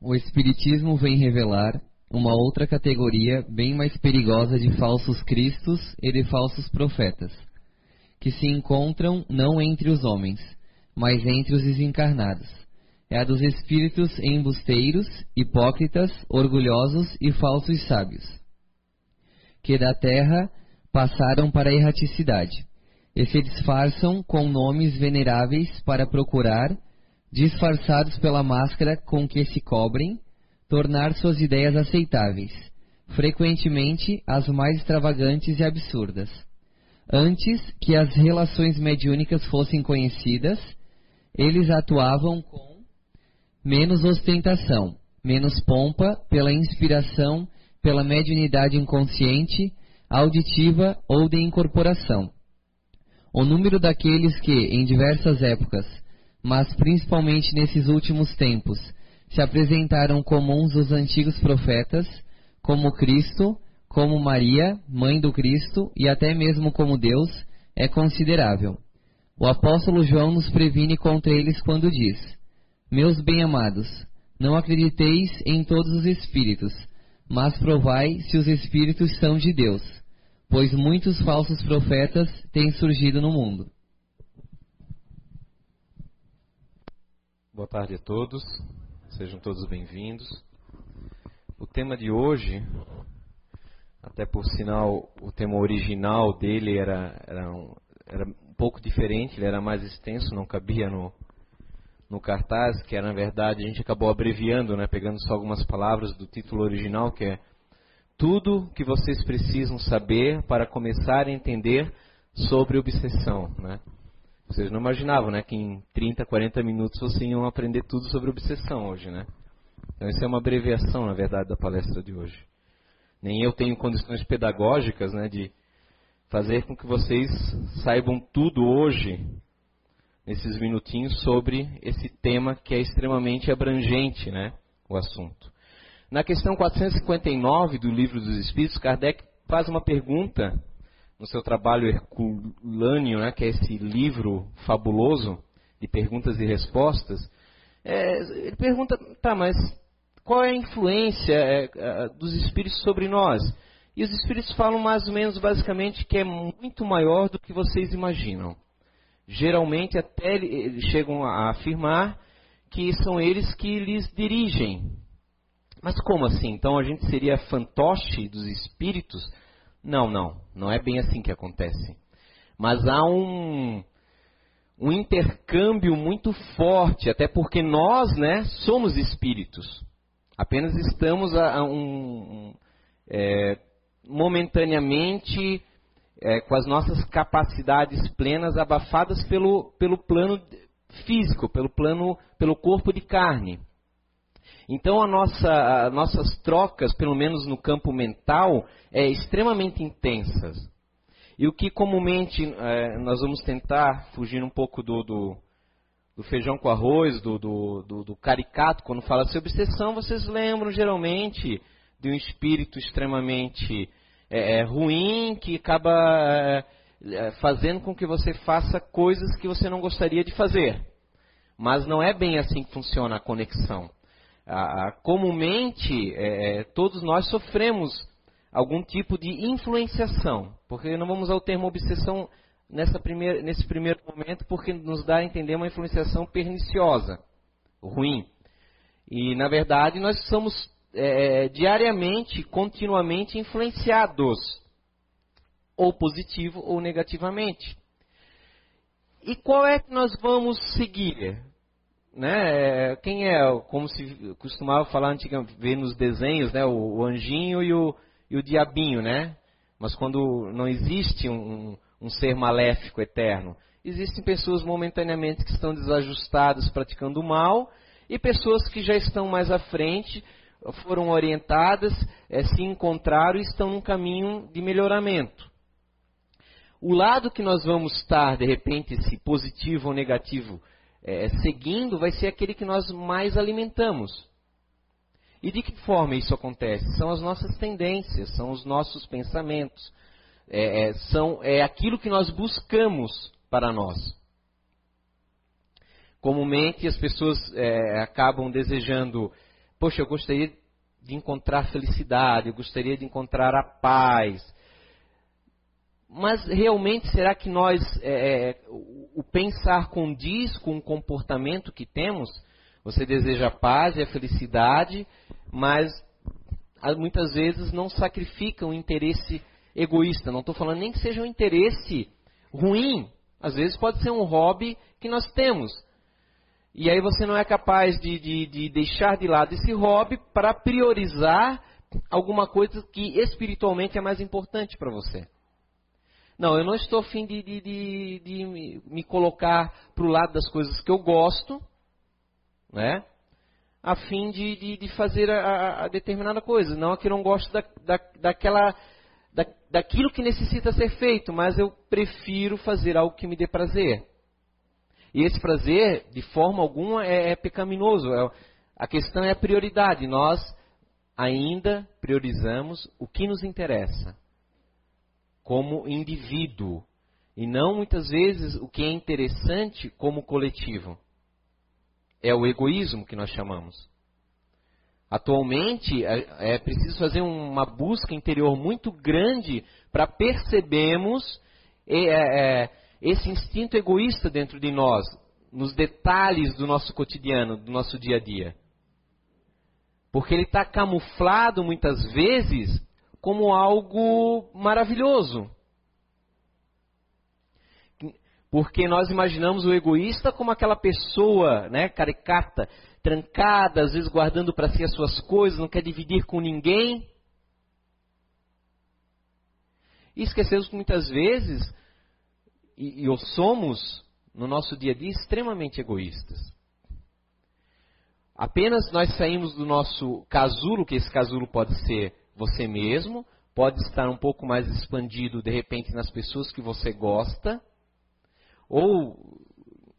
o Espiritismo vem revelar uma outra categoria bem mais perigosa de falsos cristos e de falsos profetas, que se encontram não entre os homens, mas entre os desencarnados. É a dos espíritos embusteiros, hipócritas, orgulhosos e falsos sábios, que da terra passaram para a erraticidade, e se disfarçam com nomes veneráveis para procurar, disfarçados pela máscara com que se cobrem, tornar suas ideias aceitáveis, frequentemente as mais extravagantes e absurdas. Antes que as relações mediúnicas fossem conhecidas, eles atuavam com menos ostentação, menos pompa, pela inspiração, pela mediunidade inconsciente, auditiva ou de incorporação. O número daqueles que, em diversas épocas, mas principalmente nesses últimos tempos, se apresentaram comuns os antigos profetas, como Cristo, como Maria, mãe do Cristo, e até mesmo como Deus, é considerável. O apóstolo João nos previne contra eles quando diz: Meus bem-amados, não acrediteis em todos os espíritos, mas provai se os espíritos são de Deus, pois muitos falsos profetas têm surgido no mundo. Boa tarde a todos. Sejam todos bem-vindos. O tema de hoje, até por sinal, o tema original dele era, era, um, era um pouco diferente, ele era mais extenso, não cabia no, no cartaz, que era, na verdade, a gente acabou abreviando, né, pegando só algumas palavras do título original, que é Tudo que vocês precisam saber para começar a entender sobre obsessão. Né? Vocês não imaginavam, né, que em 30, 40 minutos vocês iam aprender tudo sobre obsessão hoje, né? Então isso é uma abreviação, na verdade, da palestra de hoje. Nem eu tenho condições pedagógicas, né, de fazer com que vocês saibam tudo hoje, nesses minutinhos, sobre esse tema que é extremamente abrangente, né, o assunto. Na questão 459 do Livro dos Espíritos, Kardec faz uma pergunta no seu trabalho Herculâneo, né, que é esse livro fabuloso de perguntas e respostas, é, ele pergunta, tá, mas qual é a influência é, é, dos espíritos sobre nós? E os espíritos falam mais ou menos basicamente que é muito maior do que vocês imaginam. Geralmente até eles chegam a afirmar que são eles que lhes dirigem. Mas como assim? Então a gente seria fantoche dos espíritos? Não, não, não é bem assim que acontece. Mas há um, um intercâmbio muito forte, até porque nós, né, somos espíritos. Apenas estamos a, a um, é, momentaneamente é, com as nossas capacidades plenas abafadas pelo, pelo plano físico, pelo plano, pelo corpo de carne. Então, a nossa, as nossas trocas, pelo menos no campo mental, é extremamente intensas. E o que comumente é, nós vamos tentar fugir um pouco do, do, do feijão com arroz, do, do, caricato, quando fala sobre obsessão, vocês lembram geralmente de um espírito extremamente é, é, ruim que acaba é, é, fazendo com que você faça coisas que você não gostaria de fazer. Mas não é bem assim que funciona a conexão ah, comumente é, é, todos nós sofremos algum tipo de influenciação, porque não vamos ao termo obsessão nessa primeira, nesse primeiro momento, porque nos dá a entender uma influenciação perniciosa, ruim. E na verdade nós somos é, diariamente, continuamente influenciados, ou positivo ou negativamente. E qual é que nós vamos seguir? Né? Quem é, como se costumava falar antigamente, ver nos desenhos, né? O, o anjinho e o, e o diabinho, né? Mas quando não existe um, um ser maléfico eterno, existem pessoas momentaneamente que estão desajustadas praticando o mal e pessoas que já estão mais à frente, foram orientadas, é, se encontraram e estão num caminho de melhoramento. O lado que nós vamos estar, de repente, se positivo ou negativo, é, seguindo vai ser aquele que nós mais alimentamos. E de que forma isso acontece? São as nossas tendências, são os nossos pensamentos, é, é, são, é aquilo que nós buscamos para nós. Comumente as pessoas é, acabam desejando poxa, eu gostaria de encontrar felicidade, eu gostaria de encontrar a paz. Mas realmente será que nós, é, é o pensar condiz com o comportamento que temos? Você deseja a paz e a felicidade, mas muitas vezes não sacrifica o interesse egoísta. Não estou falando nem que seja um interesse ruim. Às vezes pode ser um hobby que nós temos. E aí você não é capaz de, de, de deixar de lado esse hobby para priorizar alguma coisa que espiritualmente é mais importante para você. Não, eu não estou afim de, de, de, de me colocar para o lado das coisas que eu gosto, né? a fim de, de, de fazer a, a, determinada coisa. Não é que eu não gosto da, da, daquela, da, daquilo que necessita ser feito, mas eu prefiro fazer algo que me dê prazer. E esse prazer, de forma alguma, é, é pecaminoso. É, a questão é a prioridade. Nós ainda priorizamos o que nos interessa como indivíduo e não muitas vezes o que é interessante como coletivo. É o egoísmo que nós chamamos. Atualmente é, é preciso fazer uma busca interior muito grande para percebermos é, é, esse instinto egoísta dentro de nós, nos detalhes do nosso cotidiano, do nosso dia a dia. Porque ele está camuflado muitas vezes como algo maravilhoso. Porque nós imaginamos o egoísta como aquela pessoa, né, caricata, trancada, às vezes guardando para si as suas coisas, não quer dividir com ninguém. E esquecemos que muitas vezes, e, e somos, no nosso dia a dia, extremamente egoístas. Apenas nós saímos do nosso casulo, que esse casulo pode ser você mesmo, pode estar um pouco mais expandido, de repente, nas pessoas que você gosta, ou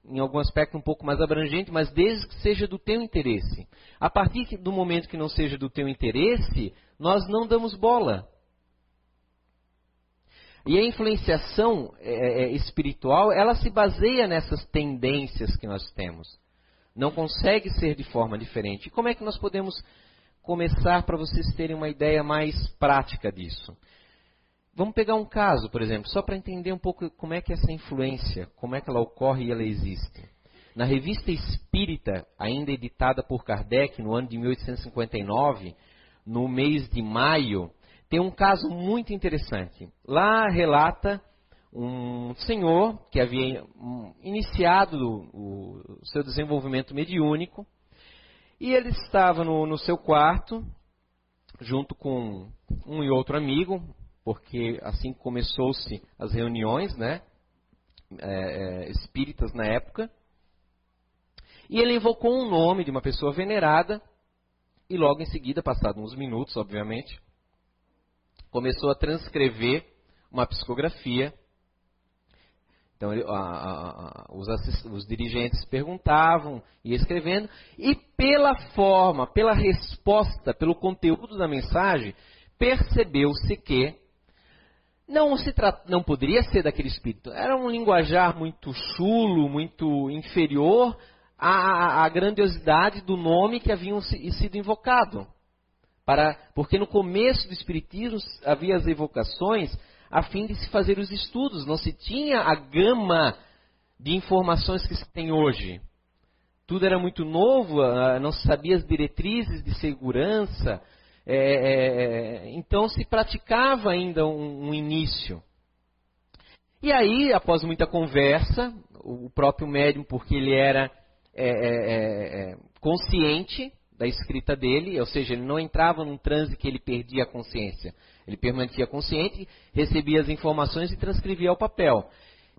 em algum aspecto um pouco mais abrangente, mas desde que seja do teu interesse. A partir do momento que não seja do teu interesse, nós não damos bola. E a influenciação é, é, espiritual, ela se baseia nessas tendências que nós temos. Não consegue ser de forma diferente. E como é que nós podemos começar para vocês terem uma ideia mais prática disso? Vamos pegar um caso, por exemplo, só para entender um pouco como é que essa influência, como é que ela ocorre e ela existe. Na revista Espírita, ainda editada por Kardec no ano de 1859, no mês de maio, tem um caso muito interessante. Lá relata um senhor que havia iniciado o, seu desenvolvimento mediúnico e ele estava no, no seu quarto junto com um e outro amigo, porque assim começou-se as reuniões, né, é, é, espíritas na época. E ele invocou um nome de uma pessoa venerada e logo em seguida, passados uns minutos, obviamente, começou a transcrever uma psicografia. Então, a, a, a, os, assist, os dirigentes perguntavam e escrevendo, e pela forma, pela resposta, pelo conteúdo da mensagem, percebeu-se que não se não poderia ser daquele espírito. Era um linguajar muito chulo, muito inferior à, à grandiosidade do nome que haviam sido invocado. Para, porque no começo do espiritismo havia as evocações a fim de se fazer os estudos, não se tinha a gama de informações que se tem hoje. Tudo era muito novo, ah, não se sabia as diretrizes de segurança, é, é, é, então se praticava ainda um, um, início. E aí, após muita conversa, o próprio médium, porque ele era é, é, é, consciente da escrita dele, ou seja, ele não entrava num transe que ele perdia a consciência. Ele permanecia consciente, recebia as informações e transcrevia ao papel.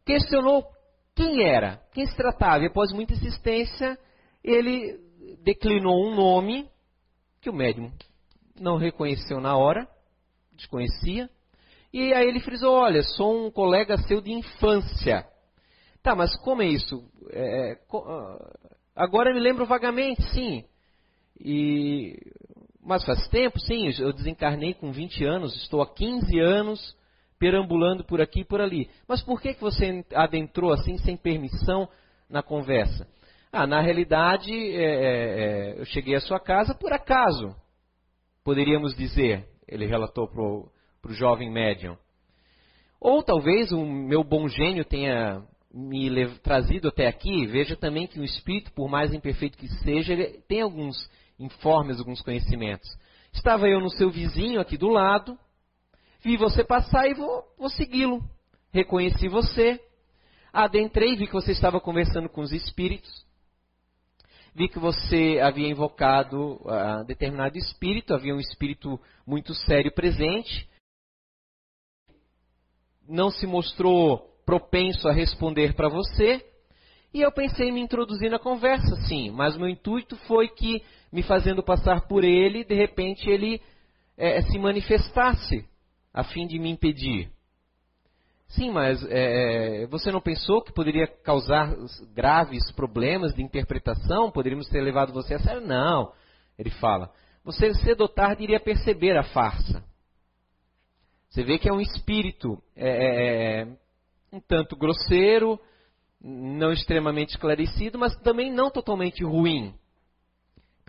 Questionou quem era, quem se tratava, e após muita insistência, ele declinou um nome que o médium não reconheceu na hora, desconhecia. E aí ele frisou: Olha, sou um colega seu de infância. Tá, mas como é isso? É, ah, agora me lembro vagamente, sim. E, mas faz tempo, sim. Eu desencarnei com 20 anos, estou há 15 anos perambulando por aqui e por ali. Mas por que, que você adentrou assim, sem permissão, na conversa? Ah, na realidade, é, é, é, eu cheguei à sua casa por acaso, poderíamos dizer, ele relatou para o jovem médium. Ou talvez o meu bom gênio tenha me trazido até aqui. Veja também que o espírito, por mais imperfeito que seja, tem alguns informes, alguns conhecimentos. Estava eu no seu vizinho aqui do lado, vi você passar e vou, vou segui-lo. Reconheci você, adentrei, vi que você estava conversando com os espíritos, vi que você havia invocado uh, determinado espírito, havia um espírito muito sério presente, não se mostrou propenso a responder para você, e eu pensei em me introduzir na conversa, sim, mas meu intuito foi que, me fazendo passar por ele, de repente ele é, se manifestasse a fim de me impedir. Sim, mas é, você não pensou que poderia causar graves problemas de interpretação? Poderíamos ter levado você a sério? Não, ele fala. Você cedo ou tarde iria perceber a farsa. Você vê que é um espírito é, é, é, um tanto grosseiro, não extremamente esclarecido, mas também não totalmente ruim,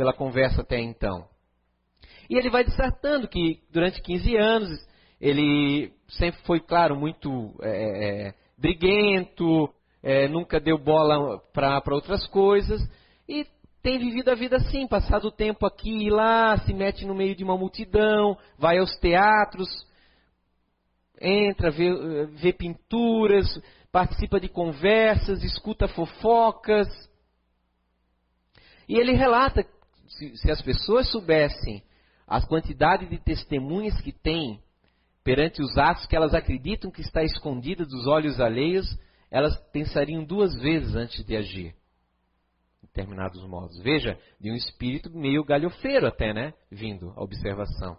pela conversa até então. E ele vai dissertando que durante 15 anos ele sempre foi, claro, muito é, é, é, briguento, é, nunca deu bola para outras coisas, e tem vivido a vida assim, passado o tempo aqui e lá, se mete no meio de uma multidão, vai aos teatros, entra, vê, vê pinturas, participa de conversas, escuta fofocas. E ele relata, se, se as pessoas soubessem a quantidade de testemunhas que tem perante os atos que elas acreditam que está escondida dos olhos alheios, elas pensariam duas vezes antes de agir. Em determinados modos. Veja, de um espírito meio galhofeiro até, né? Vindo à observação.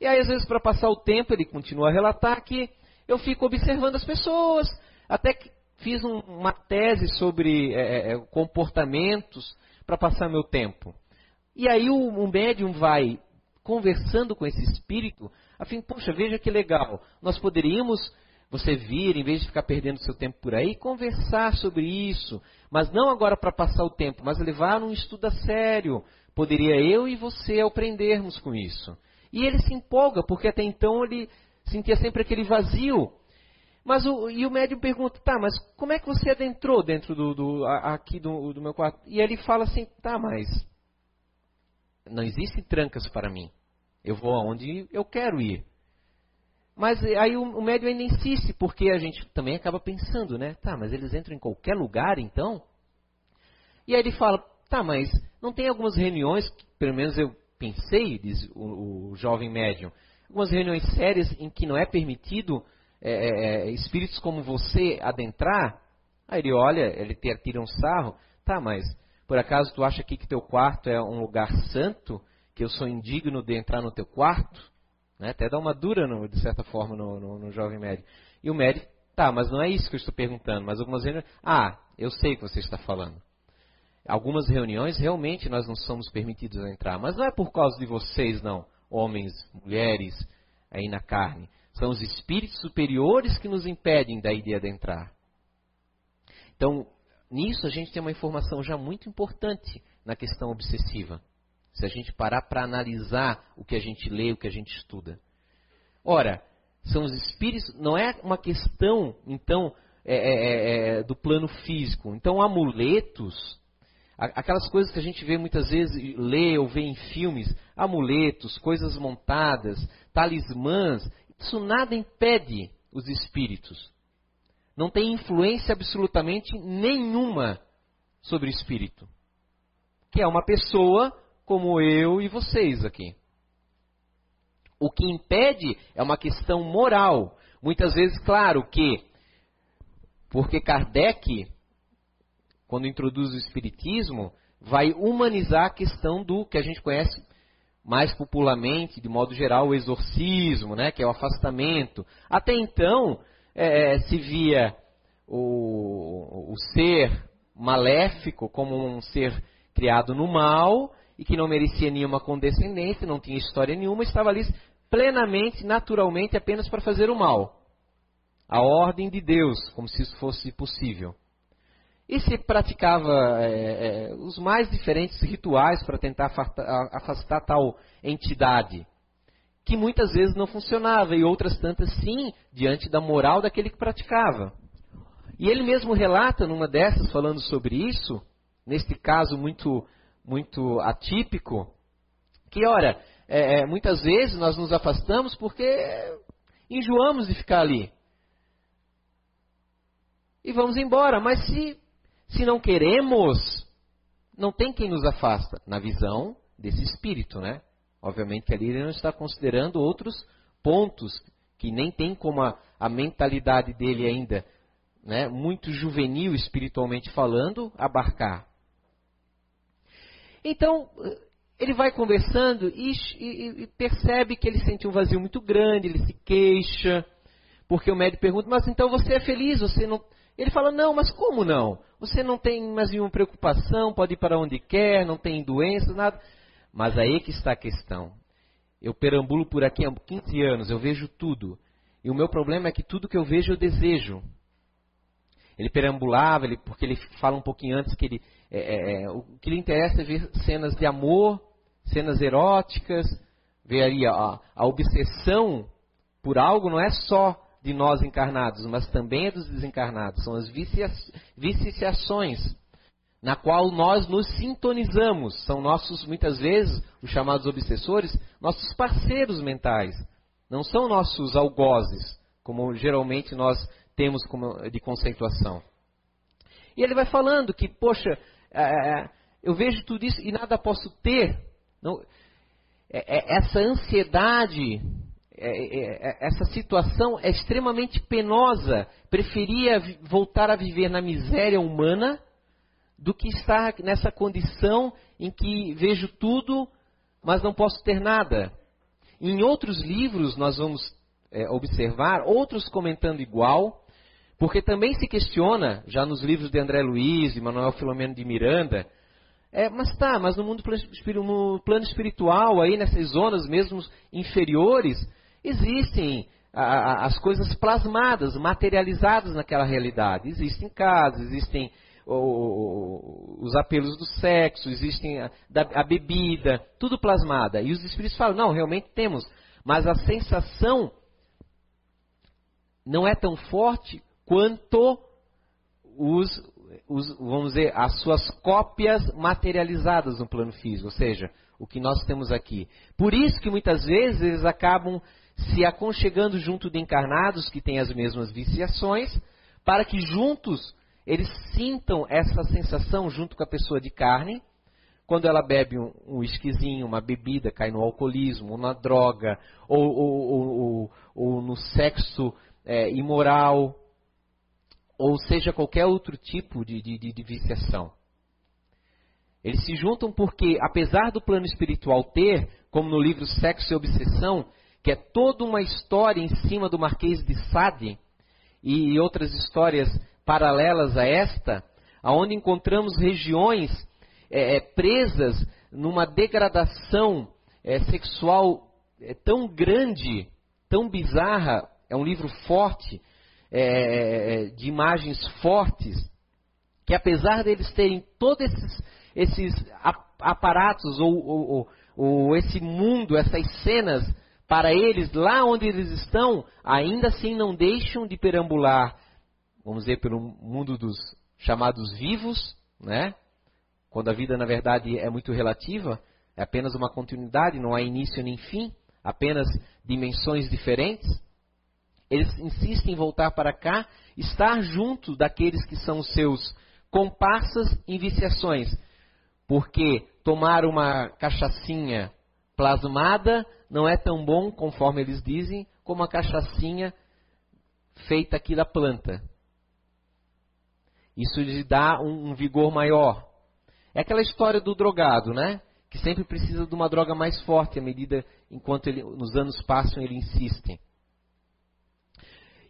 E aí, às vezes, para passar o tempo, ele continua a relatar que eu fico observando as pessoas, até que fiz um, uma tese sobre é, é, é comportamentos para passar meu tempo. E aí o, o médium vai conversando com esse espírito, a fim, poxa, veja que legal, nós poderíamos, você vir, em vez de ficar perdendo seu tempo por aí, conversar sobre isso, mas não agora para passar o tempo, mas levar um estudo a sério. Poderia eu e você aprendermos com isso. E ele se empolga, porque até então ele sentia sempre aquele vazio. Mas o, e o médium pergunta, tá, mas como é que você adentrou dentro do, do aqui do, do meu quarto? E ele fala assim, tá, mas não existem trancas para mim. Eu vou aonde eu quero ir. Mas aí o, o médium ainda insiste, porque a gente também acaba pensando, né? Tá, mas eles entram em qualquer lugar então? E aí ele fala, tá, mas não tem algumas reuniões, que, pelo menos eu pensei, diz o, o jovem médium, algumas reuniões sérias em que não é permitido é, é espíritos como você adentrar? Aí ele olha, ele tira um sarro, tá, mas por acaso tu acha aqui que teu quarto é um lugar santo, que eu sou indigno de entrar no teu quarto? Né? Até dá uma dura, no, de certa forma, no, no, no jovem médico. E o médico, tá, mas não é isso que eu estou perguntando. Mas algumas reuniões, ah, eu sei o que você está falando. Algumas reuniões realmente nós não somos permitidos a entrar, mas não é por causa de vocês, não, homens, mulheres, aí na carne. São os espíritos superiores que nos impedem da ideia de entrar. Então, nisso a gente tem uma informação já muito importante na questão obsessiva. Se a gente parar para analisar o que a gente lê, o que a gente estuda. Ora, são os espíritos, não é uma questão, então, é, é, é, é do plano físico. Então, amuletos, aquelas coisas que a gente vê muitas vezes, lê ou vê em filmes, amuletos, coisas montadas, talismãs, isso nada impede os espíritos não tem influência absolutamente nenhuma sobre o espírito. Que é uma pessoa como eu e vocês aqui. O que impede é uma questão moral. Muitas vezes, claro que, porque Kardec, quando introduz o Espiritismo, vai humanizar a questão do que a gente conhece mais popularmente, de modo geral, o exorcismo, né, que é o afastamento. Até então, é, é, se via o, o ser maléfico como um ser criado no mal e que não merecia nenhuma condescendência, não tinha história nenhuma, estava ali plenamente, naturalmente, apenas para fazer o mal. A ordem de Deus, como se isso fosse possível. e se praticava é, é, os mais diferentes rituais para tentar afastar tal entidade, que muitas vezes não funcionava e outras tantas sim, diante da moral daquele que praticava. E ele mesmo relata numa dessas, falando sobre isso, neste caso muito, muito atípico, que, ora, é, é muitas vezes nós nos afastamos porque enjoamos de ficar ali. E vamos embora, mas se se não queremos, não tem quem nos afasta, na visão desse espírito, né? Obviamente que ali ele não está considerando outros pontos que nem tem como a, a mentalidade dele ainda, né, muito juvenil espiritualmente falando, abarcar. Então, ele vai conversando e, e, e, percebe que ele sente um vazio muito grande, ele se queixa, porque o médico pergunta, mas então você é feliz, você não, ele fala: Não, mas como não? Você não tem mais nenhuma preocupação, pode ir para onde quer, não tem doença, nada. Mas aí que está a questão. Eu perambulo por aqui há 15 anos, eu vejo tudo. E o meu problema é que tudo que eu vejo eu desejo. Ele perambulava, ele, porque ele fala um pouquinho antes que ele, é, é, é o que lhe interessa é ver cenas de amor, cenas eróticas, ver a, a obsessão por algo não é só de nós encarnados, mas também é dos desencarnados. São as viciações na qual nós nos sintonizamos. São nossos, muitas vezes, os chamados obsessores, nossos parceiros mentais. Não são nossos algozes, como geralmente nós temos de conceituação. E ele vai falando que, poxa, é, é, eu vejo tudo isso e nada posso ter. Não, é, essa ansiedade é, é, é, essa situação é extremamente penosa. Preferia voltar a viver na miséria humana do que estar nessa condição em que vejo tudo, mas não posso ter nada. Em outros livros nós vamos é, observar outros comentando igual, porque também se questiona, já nos livros de André Luiz e Manuel Filomeno de Miranda, é, mas tá, mas no mundo no plano espiritual, aí nessas zonas mesmo inferiores, existem a, a, as coisas plasmadas, materializadas naquela realidade. Existem casas, existem os apelos do sexo, existem a, a bebida, tudo plasmada. E os espíritos falam, não, realmente temos. Mas a sensação não é tão forte quanto os, os, vamos dizer, as suas cópias materializadas no plano físico, ou seja, o que nós temos aqui. Por isso que muitas vezes eles acabam se aconchegando junto de encarnados que têm as mesmas viciações, para que juntos eles sintam essa sensação junto com a pessoa de carne, quando ela bebe um, um esquisinho, uma bebida, cai no alcoolismo, ou na droga, ou, ou, ou, ou no sexo é, imoral, ou seja, qualquer outro tipo de, de, de viciação. Eles se juntam porque, apesar do plano espiritual ter, como no livro Sexo e Obsessão, que é toda uma história em cima do Marquês de Sade e outras histórias paralelas a esta, aonde encontramos regiões é, é presas numa degradação é, sexual é, tão grande, tão bizarra. É um livro forte, é, é, de imagens fortes, que apesar deles terem todos esses, esses aparatos ou, ou, ou, ou esse mundo, essas cenas para eles, lá onde eles estão, ainda assim não deixam de perambular, vamos dizer, pelo mundo dos chamados vivos, né? Quando a vida, na verdade, é muito relativa, é apenas uma continuidade, não há início nem fim, apenas dimensões diferentes. Eles insistem em voltar para cá, estar junto daqueles que são seus comparsas em viciações, porque tomar uma cachaçinha plasmada não é tão bom, conforme eles dizem, como a cachaçinha feita aqui da planta. Isso lhe dá um, um vigor maior. É aquela história do drogado, né? Que sempre precisa de uma droga mais forte à medida enquanto ele, nos anos passam ele insiste.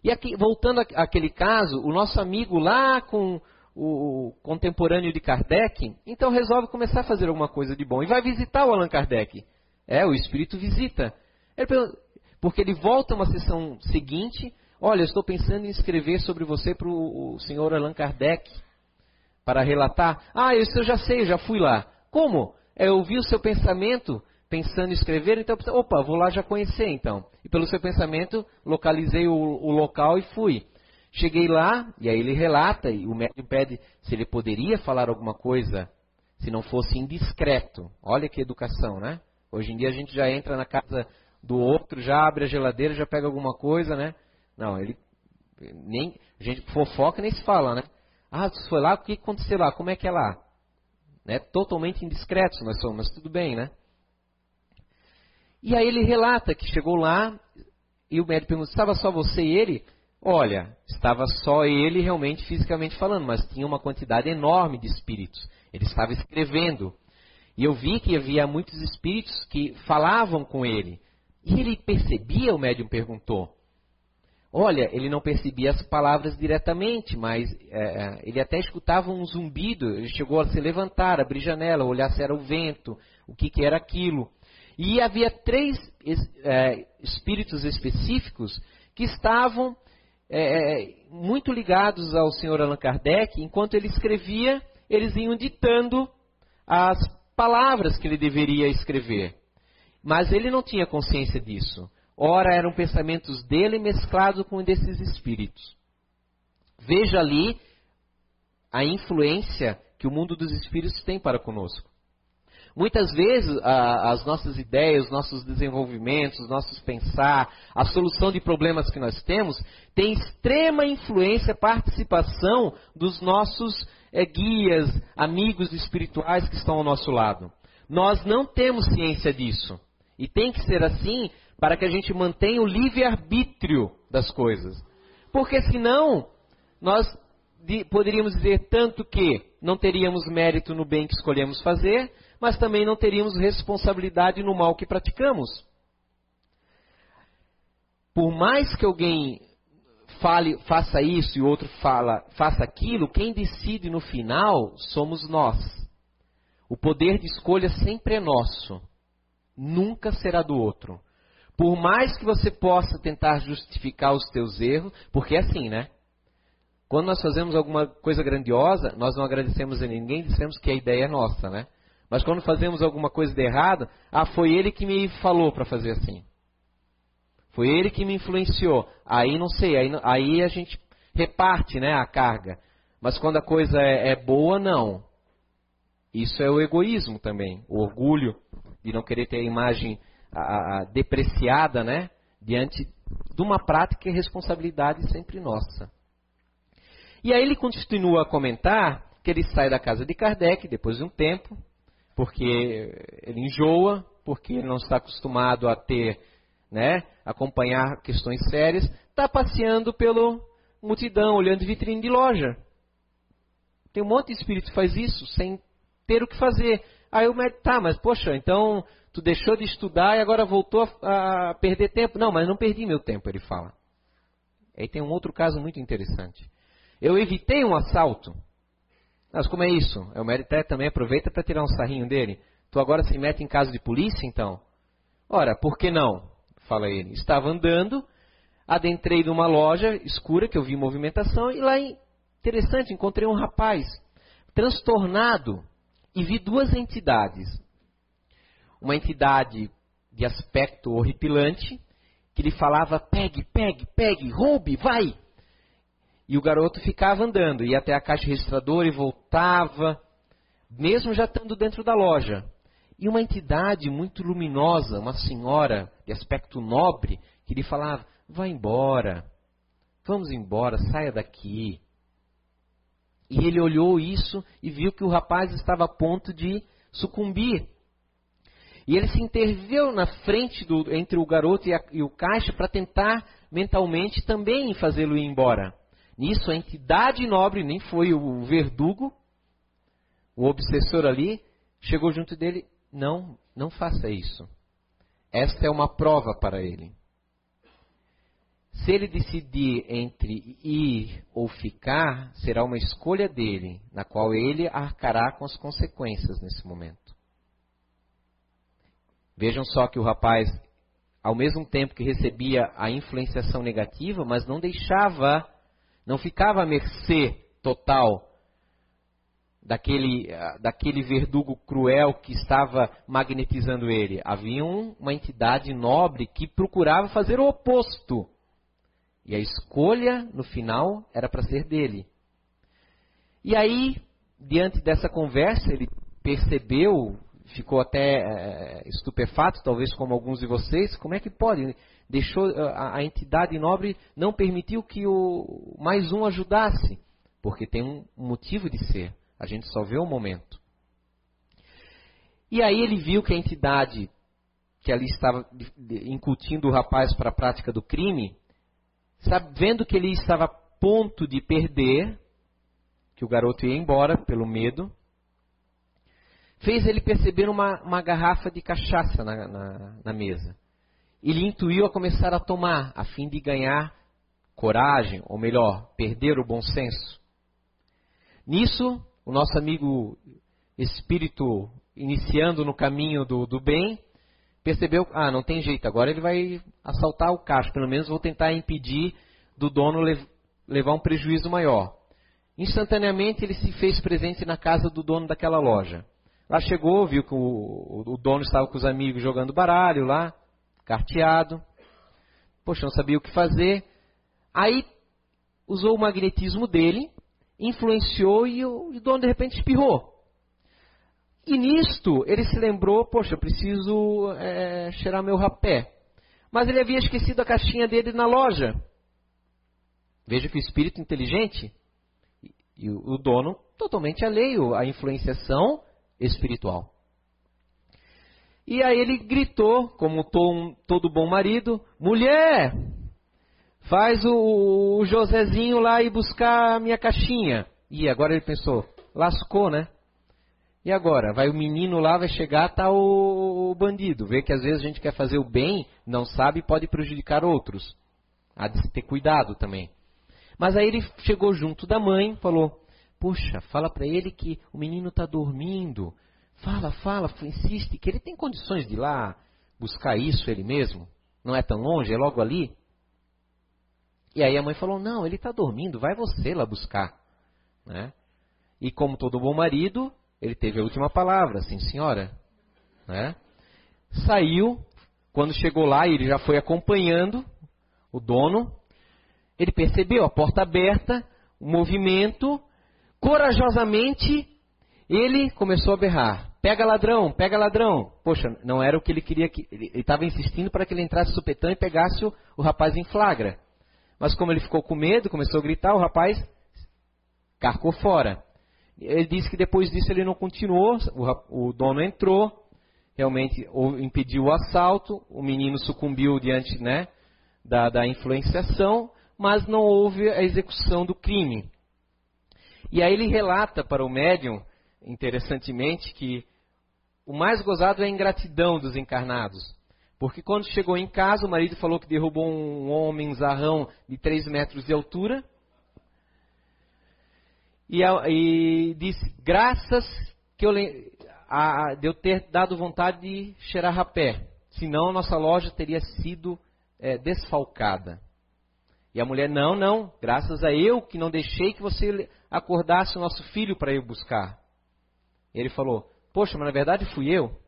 E aqui, voltando àquele caso, o nosso amigo lá com o contemporâneo de Kardec, então resolve começar a fazer alguma coisa de bom e vai visitar o Allan Kardec. É, o espírito visita. Ele porque ele volta uma sessão seguinte. Olha, estou pensando em escrever sobre você para o senhor Allan Kardec. para relatar? Ah, isso eu já sei, eu já fui lá. Como? É, eu vi o seu pensamento pensando em escrever, então, opa, vou lá já conhecer então. E pelo seu pensamento, localizei o, o local e fui. Cheguei lá, e aí ele relata, e o médium pede se ele poderia falar alguma coisa, se não fosse indiscreto. Olha que educação, né? Hoje em dia a gente já entra na casa do outro, já abre a geladeira, já pega alguma coisa, né? Não, ele nem gente fofoca nem se fala, né? Ah, você foi lá, o que aconteceu lá? Como é que é lá? Né? Totalmente indiscretos nós somos, mas tudo bem, né? E aí ele relata que chegou lá e o médico perguntou: estava só você e ele? Olha, estava só ele realmente fisicamente falando, mas tinha uma quantidade enorme de espíritos. Ele estava escrevendo. E eu vi que havia muitos espíritos que falavam com ele. E ele percebia, o médium perguntou. Olha, ele não percebia as palavras diretamente, mas é, é, ele até escutava um zumbido. Ele chegou a se levantar, abrir janela, olhar se era o vento, o que, que era aquilo. E havia três é, espíritos específicos que estavam é, é, muito ligados ao senhor Allan Kardec. Enquanto ele escrevia, eles iam ditando as palavras que ele deveria escrever. Mas ele não tinha consciência disso. Ora, eram pensamentos dele mesclados com desses espíritos. Veja ali a influência que o mundo dos espíritos tem para conosco. Muitas vezes a, as nossas ideias, os nossos desenvolvimentos, os nossos pensar, a solução de problemas que nós temos, tem extrema influência, participação dos nossos é, guias, amigos espirituais que estão ao nosso lado. Nós não temos ciência disso. E tem que ser assim para que a gente mantenha o livre-arbítrio das coisas. Porque senão, nós poderíamos dizer tanto que não teríamos mérito no bem que escolhemos fazer, mas também não teríamos responsabilidade no mal que praticamos. Por mais que alguém fale, faça isso e outro fala, faça aquilo, quem decide no final somos nós. O poder de escolha sempre é nosso, nunca será do outro. Por mais que você possa tentar justificar os teus erros, porque é assim, né? Quando nós fazemos alguma coisa grandiosa, nós não agradecemos a ninguém, dizemos que a ideia é nossa, né? Mas quando fazemos alguma coisa de errado, ah, foi ele que me falou para fazer assim. Foi ele que me influenciou. Aí não sei, aí, aí a gente reparte né, a carga. Mas quando a coisa é, é boa, não. Isso é o egoísmo também, o orgulho de não querer ter a imagem a, a, depreciada, né? Diante de uma prática e responsabilidade sempre nossa. E aí ele continua a comentar que ele sai da casa de Kardec depois de um tempo, porque ele enjoa, porque ele não está acostumado a ter, né, acompanhar questões sérias, está passeando pelo multidão, olhando vitrine de loja. Tem um monte de espírito que faz isso sem ter o que fazer. Aí o médico, tá, mas poxa, então tu deixou de estudar e agora voltou a, a, perder tempo. Não, mas não perdi meu tempo, ele fala. Aí tem um outro caso muito interessante. Eu evitei um assalto. Mas como é isso? O Merité também aproveita para tirar um sarrinho dele. Tu agora se mete em caso de polícia, então? Ora, por que não? Fala ele. Estava andando, adentrei numa loja escura que eu vi movimentação e lá, interessante, encontrei um rapaz transtornado e vi duas entidades uma entidade de aspecto horripilante, que lhe falava: pegue, pegue, pegue, roube, vai. E o garoto ficava andando, ia até a caixa registradora e voltava, mesmo já estando dentro da loja. E uma entidade muito luminosa, uma senhora de aspecto nobre, que lhe falava: vá embora, vamos embora, saia daqui. E ele olhou isso e viu que o rapaz estava a ponto de sucumbir. E ele se interviu na frente do, entre o garoto e, a, e o caixa para tentar mentalmente também fazê-lo ir embora. Nisso, a entidade nobre, nem foi o verdugo, o obsessor ali, chegou junto dele: Não, não faça isso. Esta é uma prova para ele. Se ele decidir entre ir ou ficar, será uma escolha dele, na qual ele arcará com as consequências nesse momento. Vejam só que o rapaz, ao mesmo tempo que recebia a influenciação negativa, mas não deixava, não ficava à mercê total daquele, daquele verdugo cruel que estava magnetizando ele. Havia uma entidade nobre que procurava fazer o oposto. E a escolha, no final, era para ser dele. E aí, diante dessa conversa, ele percebeu, ficou até é, estupefato, talvez como alguns de vocês, como é que pode? Deixou a, a entidade nobre não permitiu que o mais um ajudasse, porque tem um motivo de ser. A gente só vê o momento. E aí ele viu que a entidade que ali estava incutindo o rapaz para a prática do crime, sabendo que ele estava a ponto de perder, que o garoto ia embora pelo medo, fez ele perceber uma, uma garrafa de cachaça na, na, na mesa. Ele intuiu a começar a tomar, a fim de ganhar coragem, ou melhor, perder o bom senso. Nisso, o nosso amigo espírito iniciando no caminho do, do bem, percebeu, ah, não tem jeito, agora ele vai assaltar o caixa, pelo menos vou tentar impedir do dono lev levar um prejuízo maior. Instantaneamente ele se fez presente na casa do dono daquela loja. Lá chegou, viu que o, o dono estava com os amigos jogando baralho lá, carteado. Poxa, não sabia o que fazer. Aí usou o magnetismo dele influenciou e o, e o dono de repente espirrou. E nisto ele se lembrou, poxa, preciso é, cheirar meu rapé. Mas ele havia esquecido a caixinha dele na loja. Veja que o espírito inteligente e o, o dono totalmente alheio à influenciação espiritual. E aí ele gritou, como todo bom marido, mulher, Faz o, Josézinho lá e buscar a minha caixinha. E agora ele pensou, lascou, né? E agora? Vai o menino lá, vai chegar, tá o, o bandido. Vê que às vezes a gente quer fazer o bem, não sabe pode prejudicar outros. Há de se ter cuidado também. Mas aí ele chegou junto da mãe, falou: Puxa, fala para ele que o menino está dormindo. Fala, fala, insiste, que ele tem condições de ir lá buscar isso ele mesmo. Não é tão longe, é logo ali. E aí a mãe falou: Não, ele está dormindo, vai você lá buscar. Né? E como todo bom marido, ele teve a última palavra: Sim, senhora. Né? Saiu, quando chegou lá, ele já foi acompanhando o dono. Ele percebeu a porta aberta, o movimento. Corajosamente, ele começou a berrar: Pega ladrão, pega ladrão. Poxa, não era o que ele queria. Que, ele estava insistindo para que ele entrasse supetão e pegasse o, o rapaz em flagra. Mas como ele ficou com medo, começou a gritar, o rapaz carcou fora. Ele disse que depois disso ele não continuou, o, o dono entrou, realmente impediu o assalto, o menino sucumbiu diante né, da, da influenciação, mas não houve a execução do crime. E aí ele relata para o médium, interessantemente, que o mais gozado é a ingratidão dos encarnados. Porque quando chegou em casa, o marido falou que derrubou um homem zarrão de 3 metros de altura. E, e disse, graças que eu, a, de eu ter dado vontade de cheirar rapé. Senão a nossa loja teria sido é, desfalcada. E a mulher, não, não, graças a eu que não deixei que você acordasse o nosso filho para ir buscar. Ele falou, poxa, mas na verdade fui eu.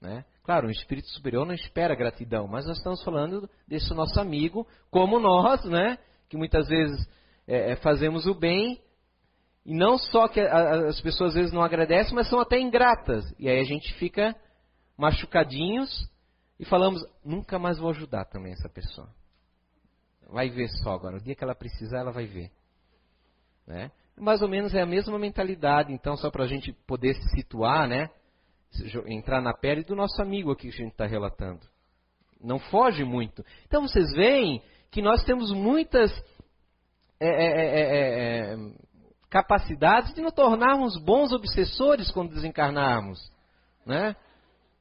Né? Claro, um espírito superior não espera gratidão, mas nós estamos falando desse nosso amigo, como nós, né? Que muitas vezes é, é, fazemos o bem e não só que as pessoas às vezes não agradecem, mas são até ingratas. E aí a gente fica machucadinhos e falamos: nunca mais vou ajudar também essa pessoa. Vai ver só agora, o dia que ela precisar, ela vai ver. Né? Mais ou menos é a mesma mentalidade, então, só para a gente poder se situar, né? entrar na pele do nosso amigo aqui que a gente está relatando. Não foge muito. Então vocês veem que nós temos muitas é é, é, é, é, capacidades de nos tornarmos bons obsessores quando desencarnarmos. Né?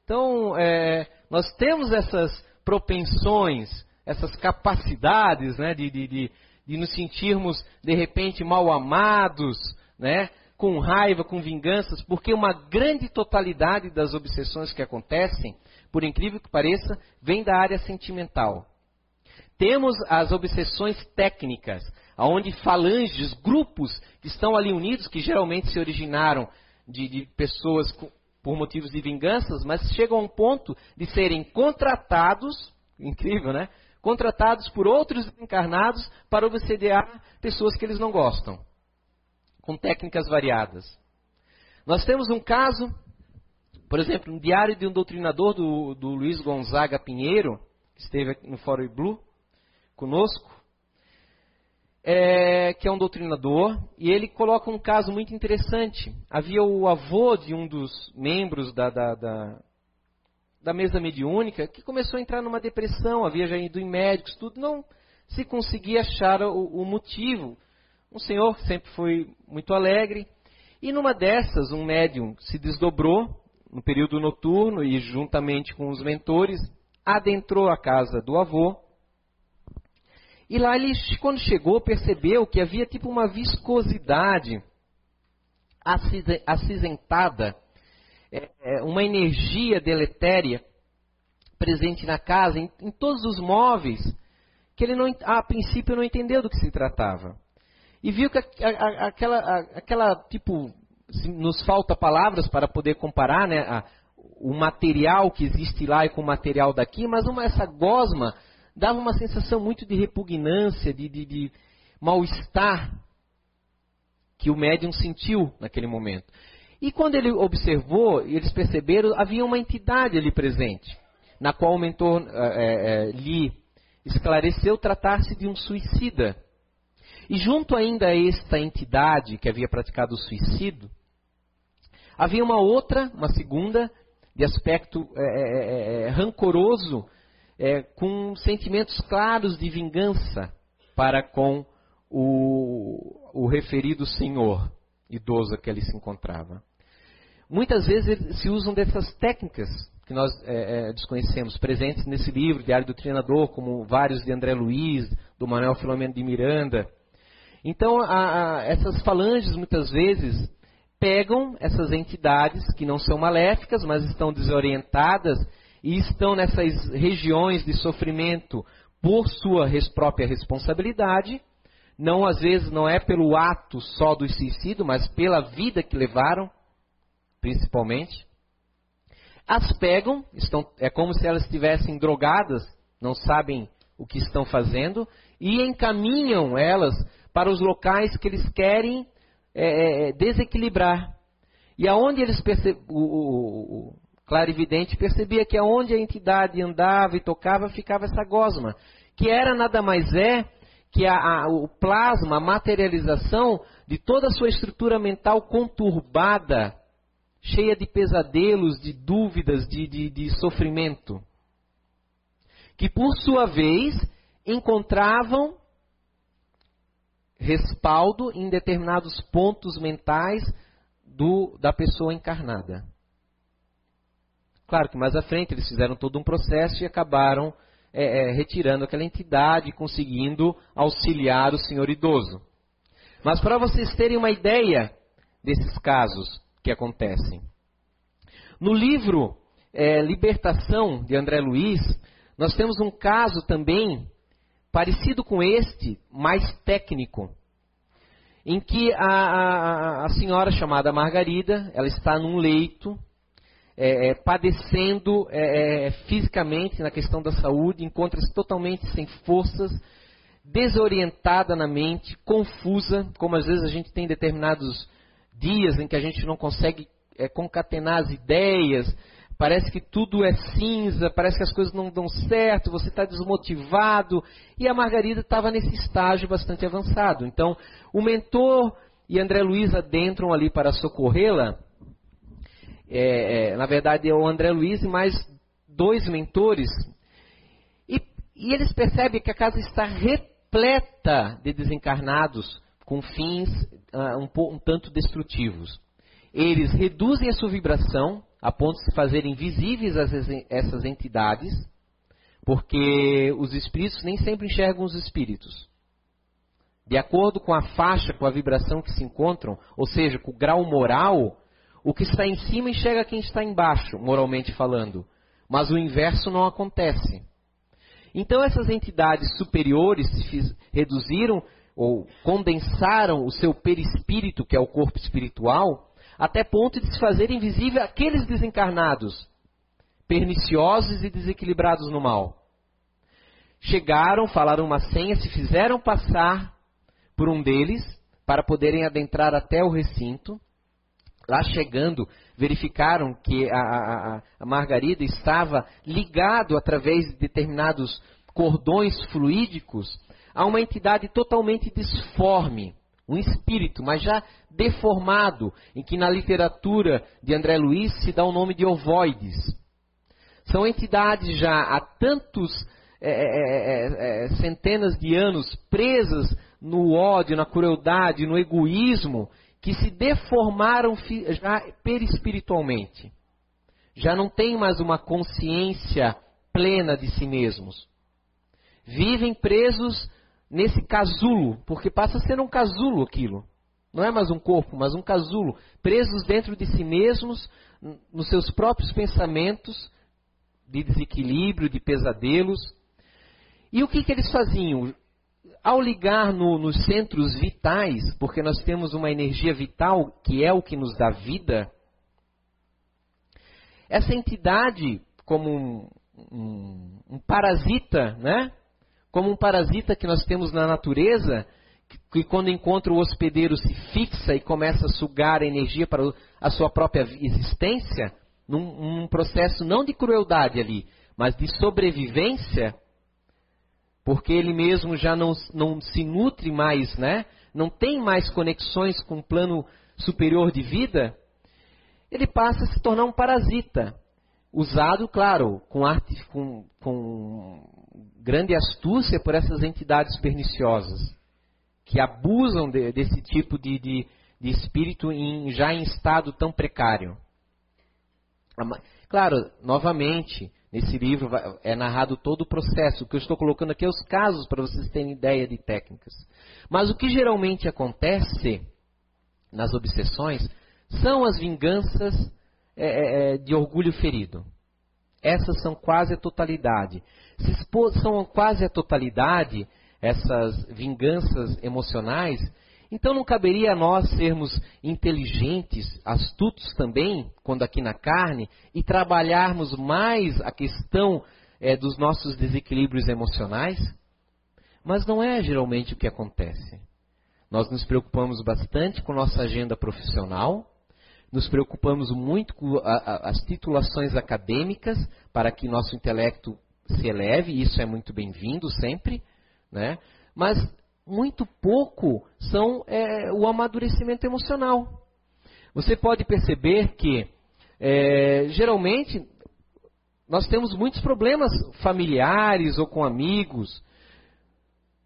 Então, é, nós temos essas propensões, essas capacidades né, de, de, de, de nos sentirmos, de repente, mal amados, né? com raiva, com vinganças, porque uma grande totalidade das obsessões que acontecem, por incrível que pareça, vem da área sentimental. Temos as obsessões técnicas, onde falanges, grupos que estão ali unidos, que geralmente se originaram de, de pessoas por motivos de vinganças, mas chegam a um ponto de serem contratados, incrível, né? Contratados por outros encarnados para obsediar pessoas que eles não gostam, com técnicas variadas. Nós temos um caso, por exemplo, um diário de um doutrinador do, do Luiz Gonzaga Pinheiro, que esteve no Fórum Blue conosco, é, que é um doutrinador, e ele coloca um caso muito interessante. Havia o avô de um dos membros da, da, da, da mesa mediúnica que começou a entrar numa depressão, havia já ido em médicos, tudo, não se conseguia achar o, o motivo. Um senhor sempre foi muito alegre, e numa dessas, um médium se desdobrou no período noturno e, juntamente com os mentores, adentrou a casa do avô e lá ele, quando chegou, percebeu que havia tipo uma viscosidade acinzentada, é, é, uma energia deletéria presente na casa, em, em todos os móveis, que ele não, a princípio não entendeu do que se tratava. E viu que a, a, aquela, a, aquela, tipo, nos falta palavras para poder comparar né, o material que existe lá e com o material daqui, mas uma, essa gosma dava uma sensação muito de repugnância, de, de, de mal-estar que o médium sentiu naquele momento. E quando ele observou, eles perceberam, havia uma entidade ali presente, na qual o mentor é, é, lhe esclareceu tratar-se de um suicida. E junto ainda a esta entidade que havia praticado o suicídio, havia uma outra, uma segunda, de aspecto é, rancoroso, com sentimentos claros de vingança para com o, o referido senhor idoso que ali se encontrava. Muitas vezes se usam dessas técnicas que nós é, é, desconhecemos, presentes nesse livro, Diário do Treinador, como vários de André Luiz, do Manuel Filomeno de Miranda. Então, a, a, essas falanges, muitas vezes, pegam essas entidades que não são maléficas, mas estão desorientadas e estão nessas regiões de sofrimento por sua própria responsabilidade, não às vezes não é pelo ato só do suicídio, mas pela vida que levaram, principalmente. As pegam, estão, é como se elas estivessem drogadas, não sabem o que estão fazendo, e encaminham elas para os locais que eles querem é, é, desequilibrar. E aonde eles percebem, o, clarividente percebia que aonde a entidade andava e tocava ficava essa gosma, que era nada mais é que a, a, o plasma, a materialização de toda a sua estrutura mental conturbada, cheia de pesadelos, de dúvidas, de, de, de sofrimento, que por sua vez encontravam respaldo em determinados pontos mentais do, da pessoa encarnada. Claro que mais à frente eles fizeram todo um processo e acabaram é, é, retirando aquela entidade, conseguindo auxiliar o senhor idoso. Mas para vocês terem uma ideia desses casos que acontecem. No livro é, Libertação, de André Luiz, nós temos um caso também parecido com este, mais técnico, em que a, a, a senhora chamada Margarida, ela está num leito, é, é, padecendo é, é, fisicamente na questão da saúde, encontra-se totalmente sem forças, desorientada na mente, confusa, como às vezes a gente tem determinados dias em que a gente não consegue é, concatenar as ideias, parece que tudo é cinza, parece que as coisas não dão certo, você está desmotivado. E a Margarida estava nesse estágio bastante avançado. Então, o mentor e André Luiz adentram ali para socorrê-la é, é, na verdade é o André Luiz e mais dois mentores, e, e eles percebem que a casa está repleta de desencarnados com fins uh, um, um tanto destrutivos. Eles reduzem a sua vibração a ponto de se fazerem visíveis essas entidades, porque os espíritos nem sempre enxergam os espíritos. De acordo com a faixa, com a vibração que se encontram, ou seja, com o grau moral o que está em cima enxerga quem está embaixo, moralmente falando. Mas o inverso não acontece. Então essas entidades superiores se reduziram ou condensaram o seu perispírito, que é o corpo espiritual, até ponto de se fazer invisível aqueles desencarnados, perniciosos e desequilibrados no mal. Chegaram, falaram uma senha, se fizeram passar por um deles para poderem adentrar até o recinto. Lá chegando, verificaram que a, a, a Margarida estava ligado através de determinados cordões fluídicos a uma entidade totalmente disforme, um espírito, mas já deformado, em que na literatura de André Luiz se dá o nome de ovoides. São entidades já há tantos é, é, é, é centenas de anos presas no ódio, na crueldade, no egoísmo, que se deformaram já perispiritualmente. Já não têm mais uma consciência plena de si mesmos. Vivem presos nesse casulo, porque passa a ser um casulo aquilo. Não é mais um corpo, mas um casulo. Presos dentro de si mesmos, nos seus próprios pensamentos de desequilíbrio, de pesadelos. E o que, que eles faziam? Ao ligar no, nos centros vitais, porque nós temos uma energia vital que é o que nos dá vida, essa entidade, como um, um, um parasita, né? como um parasita que nós temos na natureza, que, que, quando encontra o hospedeiro se fixa e começa a sugar a energia para a sua própria existência, num, num processo não de crueldade ali, mas de sobrevivência, porque ele mesmo já não, não se nutre mais, né? não tem mais conexões com o plano superior de vida, ele passa a se tornar um parasita. Usado, claro, com, arte, com, com grande astúcia por essas entidades perniciosas, que abusam de, desse tipo de, de, de espírito em, já em estado tão precário. Claro, novamente, Nesse livro é narrado todo o processo. O que eu estou colocando aqui é os casos para vocês terem ideia de técnicas. Mas o que geralmente acontece nas obsessões são as vinganças é, é, é de orgulho ferido. Essas são quase a totalidade. Se são quase a totalidade essas vinganças emocionais, então não caberia a nós sermos inteligentes, astutos também, quando aqui na carne, e trabalharmos mais a questão é, dos nossos desequilíbrios emocionais? Mas não é geralmente o que acontece. Nós nos preocupamos bastante com nossa agenda profissional, nos preocupamos muito com a, a, as titulações acadêmicas para que nosso intelecto se eleve, isso é muito bem-vindo sempre, né? mas muito pouco são é, o amadurecimento emocional. Você pode perceber que, é, geralmente, nós temos muitos problemas familiares ou com amigos.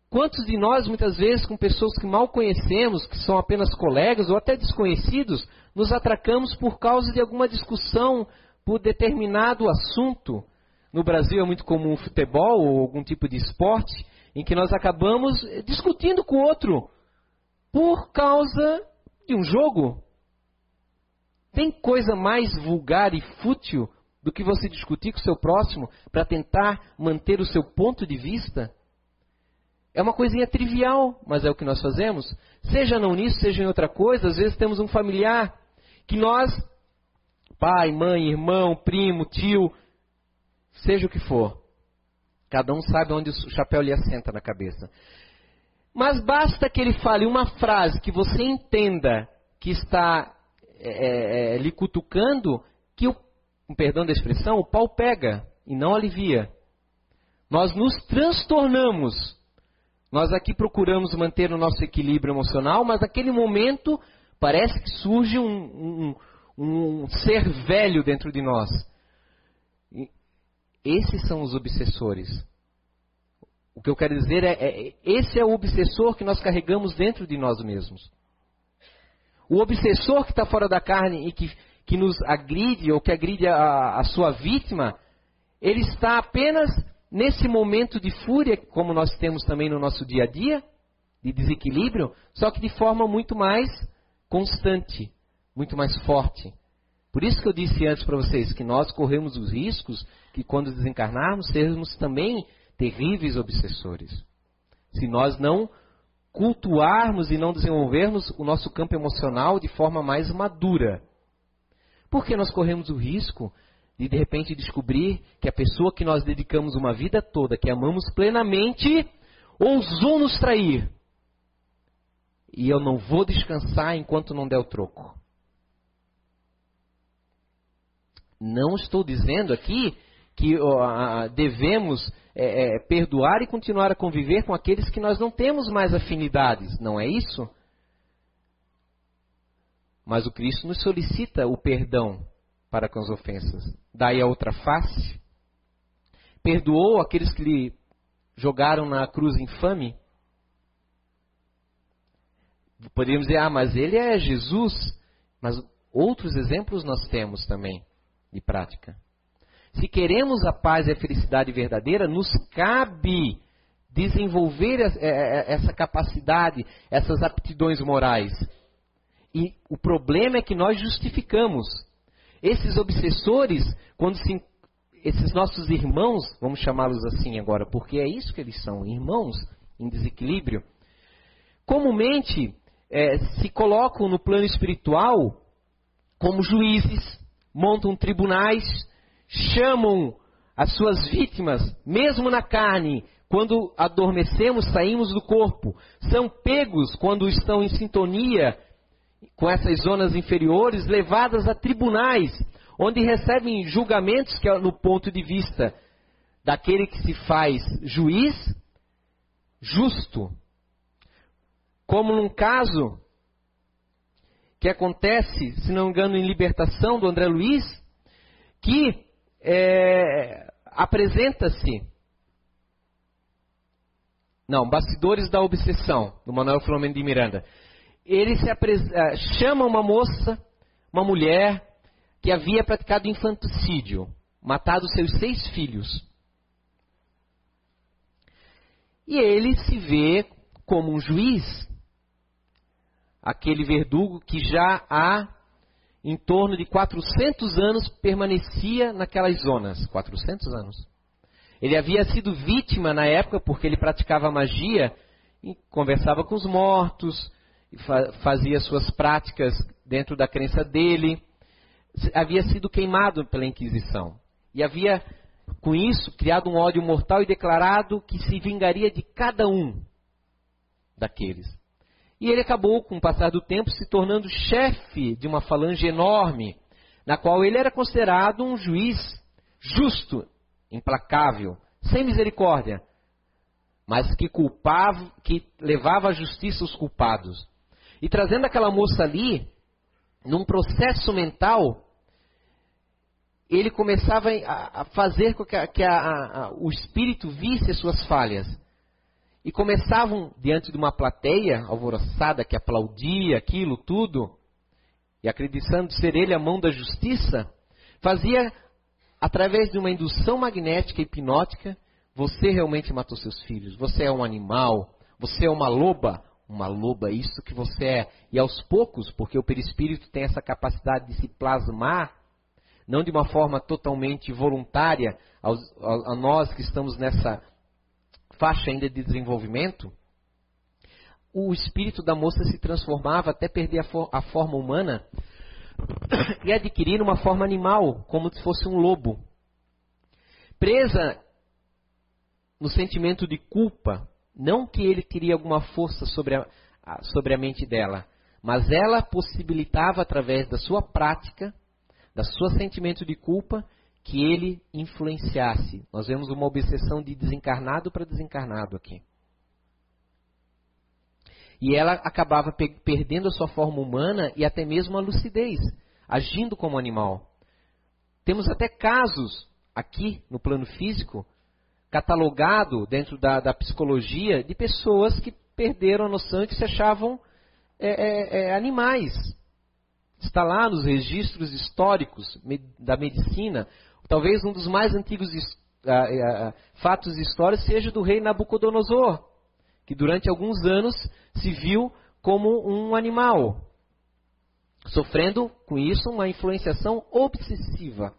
Quantos de nós, muitas vezes, com pessoas que mal conhecemos, que são apenas colegas ou até desconhecidos, nos atracamos por causa de alguma discussão por determinado assunto? No Brasil é muito comum futebol ou algum tipo de esporte em que nós acabamos discutindo com o outro por causa de um jogo. Tem coisa mais vulgar e fútil do que você discutir com o seu próximo para tentar manter o seu ponto de vista? É uma coisinha trivial, mas é o que nós fazemos. Seja não nisso, seja em outra coisa, às vezes temos um familiar que nós, pai, mãe, irmão, primo, tio, seja o que for, Cada um sabe onde o chapéu lhe assenta na cabeça. Mas basta que ele fale uma frase que você entenda que está é, é, é lhe cutucando, que, o, perdão da expressão, o pau pega e não alivia. Nós nos transtornamos. Nós aqui procuramos manter o nosso equilíbrio emocional, mas naquele momento parece que surge um, um, um ser velho dentro de nós esses são os obsessores. O que eu quero dizer é, é, esse é o obsessor que nós carregamos dentro de nós mesmos. O obsessor que está fora da carne e que, que nos agride ou que agride a, a sua vítima, ele está apenas nesse momento de fúria, como nós temos também no nosso dia a dia, de desequilíbrio, só que de forma muito mais constante, muito mais forte. Por isso que eu disse antes para vocês que nós corremos os riscos que quando desencarnarmos, sermos também terríveis obsessores. Se nós não cultuarmos e não desenvolvermos o nosso campo emocional de forma mais madura. Porque nós corremos o risco de de repente descobrir que a pessoa que nós dedicamos uma vida toda, que amamos plenamente, ousou nos trair. E eu não vou descansar enquanto não der o troco. Não estou dizendo aqui que uh, devemos é, é, perdoar e continuar a conviver com aqueles que nós não temos mais afinidades, não é isso? Mas o Cristo nos solicita o perdão para com as ofensas. Daí a outra face. Perdoou aqueles que lhe jogaram na cruz infame. Poderíamos dizer, ah, mas ele é Jesus. Mas outros exemplos nós temos também de prática. Se queremos a paz e a felicidade verdadeira, nos cabe desenvolver é, é, essa capacidade, essas aptidões morais. E o problema é que nós justificamos. Esses obsessores, quando se, esses nossos irmãos, vamos chamá-los assim agora, porque é isso que eles são, irmãos em desequilíbrio, comumente é, se colocam no plano espiritual como juízes, montam tribunais, chamam as suas vítimas, mesmo na carne, quando adormecemos, saímos do corpo, são pegos quando estão em sintonia com essas zonas inferiores, levadas a tribunais, onde recebem julgamentos que, no ponto de vista daquele que se faz juiz, justo. Como num caso que acontece, se não me engano, em libertação do André Luiz, que é, apresenta-se. Não, Bastidores da Obsessão, do Manuel Filomeno de Miranda. Ele se é, chama uma moça, uma mulher, que havia praticado infanticídio, matado seus seis filhos. E ele se vê como um juiz, aquele verdugo que já há em torno de 400 anos permanecia naquelas zonas. 400 anos. Ele havia sido vítima na época porque ele praticava magia conversava com os mortos, fazia suas práticas dentro da crença dele. Havia sido queimado pela Inquisição. E havia, com isso, criado um ódio mortal e declarado que se vingaria de cada um daqueles. E ele acabou, com o passar do tempo, se tornando chefe de uma falange enorme, na qual ele era considerado um juiz justo, implacável, sem misericórdia, mas que culpava, que levava à justiça os culpados. E trazendo aquela moça ali, num processo mental, ele começava a fazer com que, a, que a, o espírito visse as suas falhas e começavam diante de uma plateia alvoroçada que aplaudia aquilo tudo, e acreditando ser ele a mão da justiça, fazia através de uma indução magnética hipnótica, você realmente matou seus filhos, você é um animal, você é uma loba, uma loba, é isso que você é. E aos poucos, porque o perispírito tem essa capacidade de se plasmar, não de uma forma totalmente voluntária, aos, a, a nós que estamos nessa faixa ainda de desenvolvimento, o espírito da moça se transformava até perder a, for a forma humana e adquirir uma forma animal, como se fosse um lobo. Presa no sentimento de culpa, não que ele teria alguma força sobre a, sobre a mente dela, mas ela possibilitava, através da sua prática, da sua sentimento de culpa, que ele influenciasse. Nós vemos uma obsessão de desencarnado para desencarnado aqui. E ela acabava pe perdendo a sua forma humana e até mesmo a lucidez, agindo como animal. Temos até casos aqui no plano físico, catalogado dentro da, da psicologia, de pessoas que perderam a noção e que se achavam é, é, é, animais. Está lá nos registros históricos da medicina Talvez um dos mais antigos uh, uh, fatos e histórias seja do rei Nabucodonosor, que durante alguns anos se viu como um animal, sofrendo com isso uma influenciação obsessiva.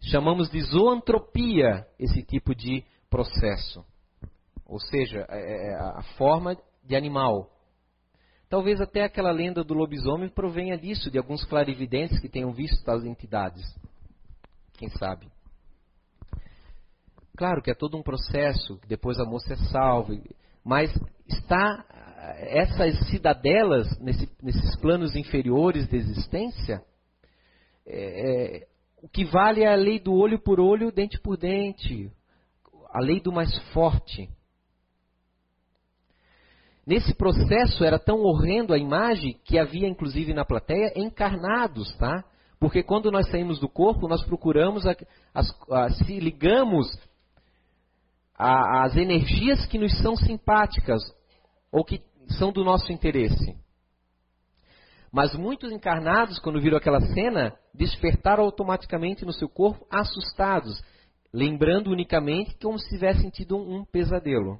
Chamamos de zoantropia esse tipo de processo. Ou seja, é, é a forma de animal. Talvez até aquela lenda do lobisomem provenha disso, de alguns clarividentes que tenham visto tais entidades. Quem sabe? Claro que é todo um processo, depois a moça é salva, mas está essas cidadelas nesse, nesses planos inferiores de existência, é, é, o que vale é a lei do olho por olho, dente por dente, a lei do mais forte. Nesse processo era tão horrendo a imagem que havia inclusive na plateia encarnados, tá? Porque quando nós saímos do corpo, nós procuramos, a, a, a, se ligamos às energias que nos são simpáticas ou que são do nosso interesse. Mas muitos encarnados, quando viram aquela cena, despertaram automaticamente no seu corpo assustados, lembrando unicamente como se tivessem tido um, pesadelo.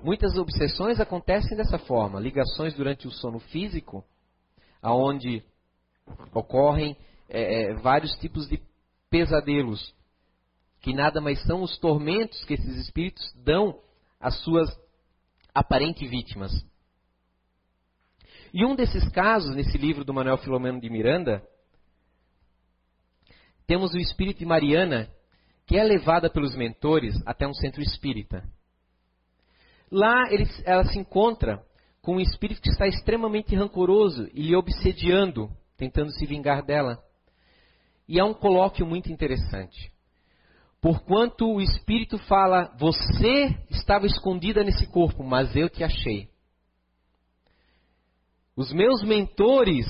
Muitas obsessões acontecem dessa forma, ligações durante o sono físico, aonde ocorrem é, é, vários tipos de pesadelos, que nada mais são os tormentos que esses espíritos dão às suas aparentes vítimas. E um desses casos, nesse livro do Manuel Filomeno de Miranda, temos o espírito de Mariana, que é levada pelos mentores até um centro espírita. Lá ele, ela se encontra com um espírito que está extremamente rancoroso e lhe obsediando, tentando se vingar dela. E há um colóquio muito interessante. Porquanto o espírito fala: Você estava escondida nesse corpo, mas eu te achei. Os meus mentores,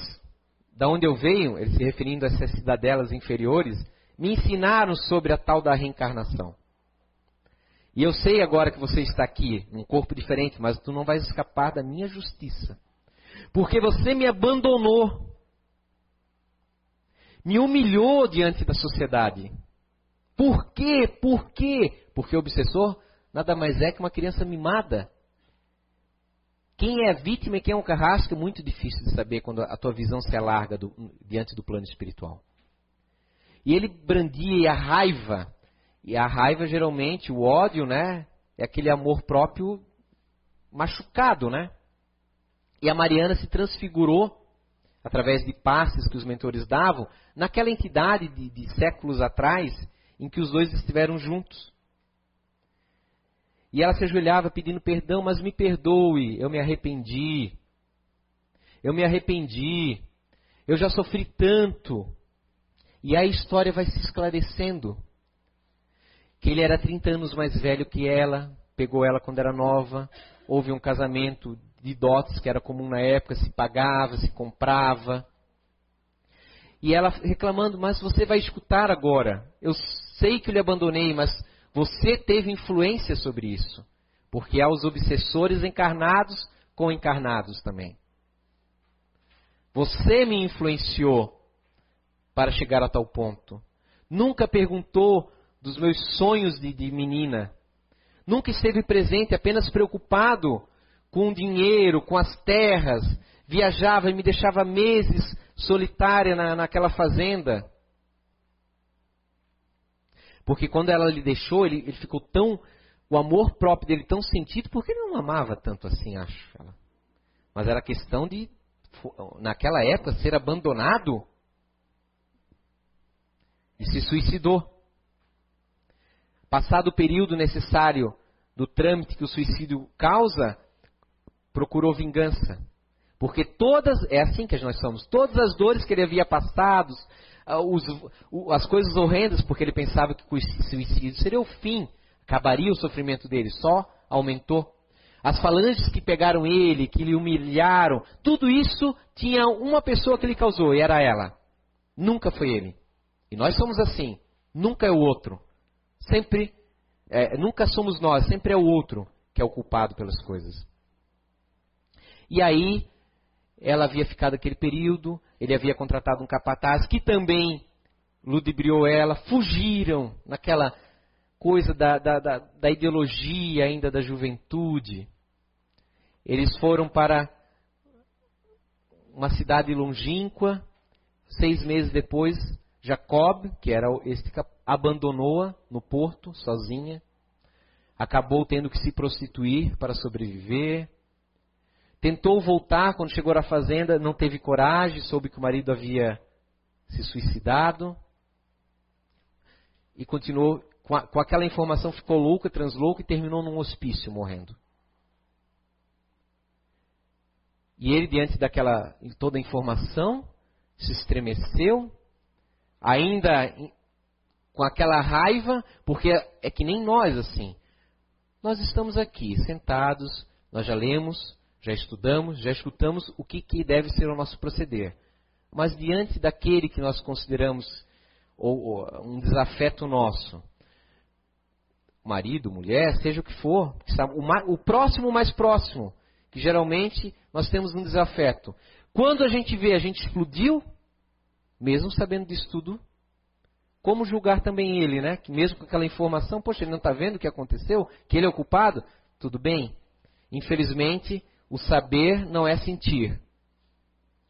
da onde eu venho, ele se referindo a essas cidadelas inferiores, me ensinaram sobre a tal da reencarnação. E eu sei agora que você está aqui, num corpo diferente, mas tu não vais escapar da minha justiça. Porque você me abandonou. Me humilhou diante da sociedade. Por quê? Por quê? Porque o obsessor nada mais é que uma criança mimada. Quem é vítima e quem é um carrasco é muito difícil de saber quando a tua visão se alarga do, diante do plano espiritual. E ele brandia a raiva e a raiva, geralmente, o ódio, né? É aquele amor próprio machucado, né? E a Mariana se transfigurou, através de passes que os mentores davam, naquela entidade de, de séculos atrás, em que os dois estiveram juntos. E ela se ajoelhava pedindo perdão, mas me perdoe, eu me arrependi. Eu me arrependi. Eu já sofri tanto. E a história vai se esclarecendo que ele era 30 anos mais velho que ela, pegou ela quando era nova, houve um casamento de dotes que era comum na época, se pagava, se comprava. E ela reclamando, mas você vai escutar agora. Eu sei que eu lhe abandonei, mas você teve influência sobre isso. Porque há os obsessores encarnados com encarnados também. Você me influenciou para chegar a tal ponto. Nunca perguntou dos meus sonhos de, de menina. Nunca esteve presente, apenas preocupado com o dinheiro, com as terras. Viajava e me deixava meses solitária na, naquela fazenda. Porque quando ela lhe deixou, ele, ele ficou tão. O amor próprio dele tão sentido, porque ele não amava tanto assim, acho. Mas era questão de, naquela época, ser abandonado. E se suicidou. Passado o período necessário do trâmite que o suicídio causa, procurou vingança. Porque todas, é assim que nós somos, todas as dores que ele havia passado, ah, os, as coisas horrendas, porque ele pensava que o suicídio seria o fim, acabaria o sofrimento dele, só aumentou. As falanges que pegaram ele, que lhe humilharam, tudo isso tinha uma pessoa que lhe causou, e era ela. Nunca foi ele. E nós somos assim, nunca é o outro. Sempre, é, nunca somos nós, sempre é o outro que é o culpado pelas coisas. E aí, ela havia ficado aquele período, ele havia contratado um capataz que também ludibriou ela, fugiram naquela coisa da, da, da, da ideologia ainda da juventude. Eles foram para uma cidade longínqua, seis meses depois Jacob, que era este abandonou-a no porto sozinha, acabou tendo que se prostituir para sobreviver. Tentou voltar quando chegou à fazenda, não teve coragem, soube que o marido havia se suicidado. E continuou, com, a, com aquela informação, ficou louca, translouca e terminou num hospício morrendo. E ele, diante daquela toda a informação, se estremeceu, ainda com aquela raiva, porque é que nem nós assim. Nós estamos aqui sentados, nós já lemos, já estudamos, já escutamos o que, que deve ser o nosso proceder. Mas diante daquele que nós consideramos ou, ou, um desafeto nosso, marido, mulher, seja o que for, o, o próximo mais próximo, que geralmente nós temos um desafeto. Quando a gente vê, a gente explodiu, mesmo sabendo disso tudo, como julgar também ele, né? Que mesmo com aquela informação, poxa, ele não está vendo o que aconteceu? Que ele é o culpado? Tudo bem. Infelizmente, o saber não é sentir.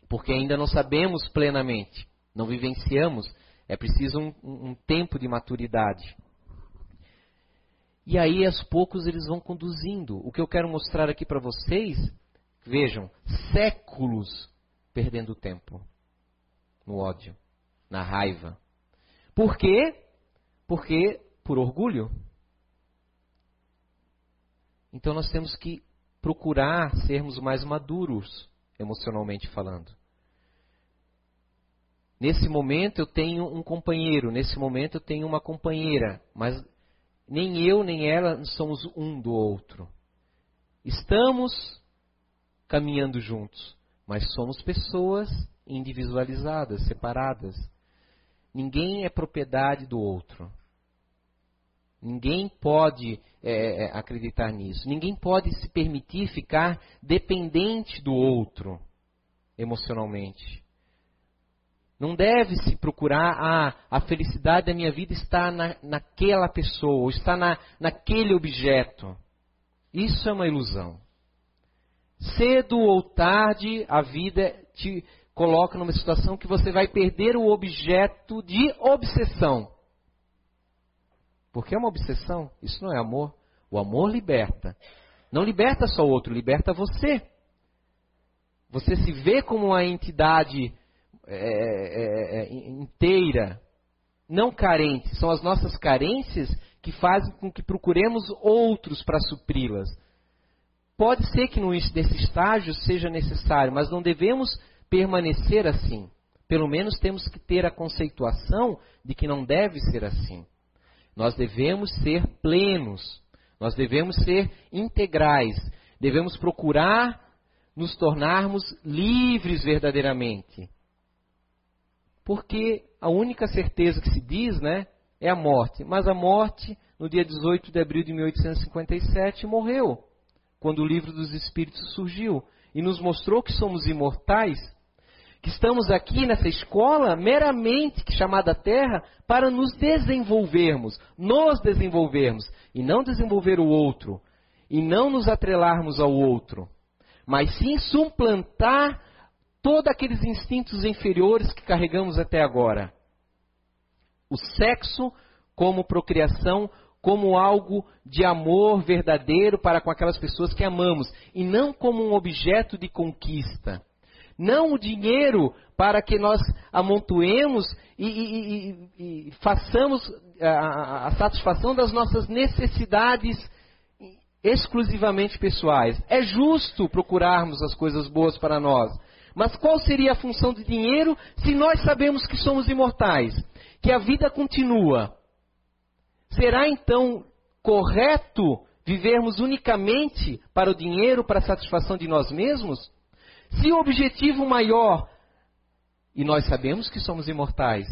Porque ainda não sabemos plenamente, não vivenciamos. É preciso um, um, tempo de maturidade. E aí, aos poucos, eles vão conduzindo. O que eu quero mostrar aqui para vocês, vejam, séculos perdendo tempo no ódio, na raiva. Por quê? Porque por orgulho. Então nós temos que procurar sermos mais maduros, emocionalmente falando. Nesse momento eu tenho um companheiro, nesse momento eu tenho uma companheira, mas nem eu nem ela somos um do outro. Estamos caminhando juntos, mas somos pessoas individualizadas, separadas. Ninguém é propriedade do outro. Ninguém pode é, é acreditar nisso. Ninguém pode se permitir ficar dependente do outro emocionalmente. Não deve se procurar a, ah, a felicidade da minha vida está na, naquela pessoa, ou está na, naquele objeto. Isso é uma ilusão. Cedo ou tarde, a vida te coloca numa situação que você vai perder o objeto de obsessão. Porque é uma obsessão, isso não é amor. O amor liberta. Não liberta só o outro, liberta você. Você se vê como uma entidade é, é, é, inteira, não carente. São as nossas carências que fazem com que procuremos outros para supri-las. Pode ser que nesse estágio seja necessário, mas não devemos permanecer assim. Pelo menos temos que ter a conceituação de que não deve ser assim. Nós devemos ser plenos, nós devemos ser integrais, devemos procurar nos tornarmos livres verdadeiramente. Porque a única certeza que se diz, né, é a morte. Mas a morte, no dia 18 de abril de 1857, morreu, quando o livro dos Espíritos surgiu e nos mostrou que somos imortais, que estamos aqui nessa escola meramente chamada Terra para nos desenvolvermos, nos desenvolvermos e não desenvolver o outro e não nos atrelarmos ao outro, mas sim suplantar todos aqueles instintos inferiores que carregamos até agora. O sexo como procriação, como algo de amor verdadeiro para com aquelas pessoas que amamos, e não como um objeto de conquista. Não o dinheiro para que nós amontoemos e, e, e, e façamos a, a satisfação das nossas necessidades exclusivamente pessoais. É justo procurarmos as coisas boas para nós, mas qual seria a função do dinheiro se nós sabemos que somos imortais? Que a vida continua. Será então correto vivermos unicamente para o dinheiro, para a satisfação de nós mesmos? Se o objetivo maior, e nós sabemos que somos imortais,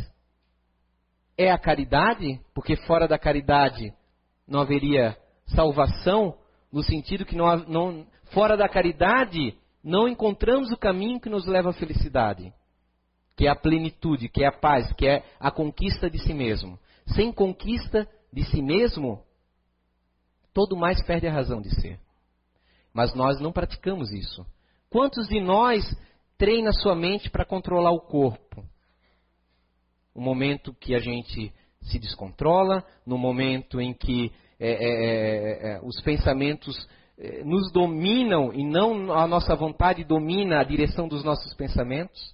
é a caridade, porque fora da caridade não haveria salvação, no sentido que não, não, fora da caridade não encontramos o caminho que nos leva à felicidade, que é a plenitude, que é a paz, que é a conquista de si mesmo. Sem conquista de si mesmo, todo mais perde a razão de ser. Mas nós não praticamos isso. Quantos de nós treina sua mente para controlar o corpo? um momento que a gente se descontrola, no momento em que é, é, é, é os pensamentos é, nos dominam e não a nossa vontade domina a direção dos nossos pensamentos.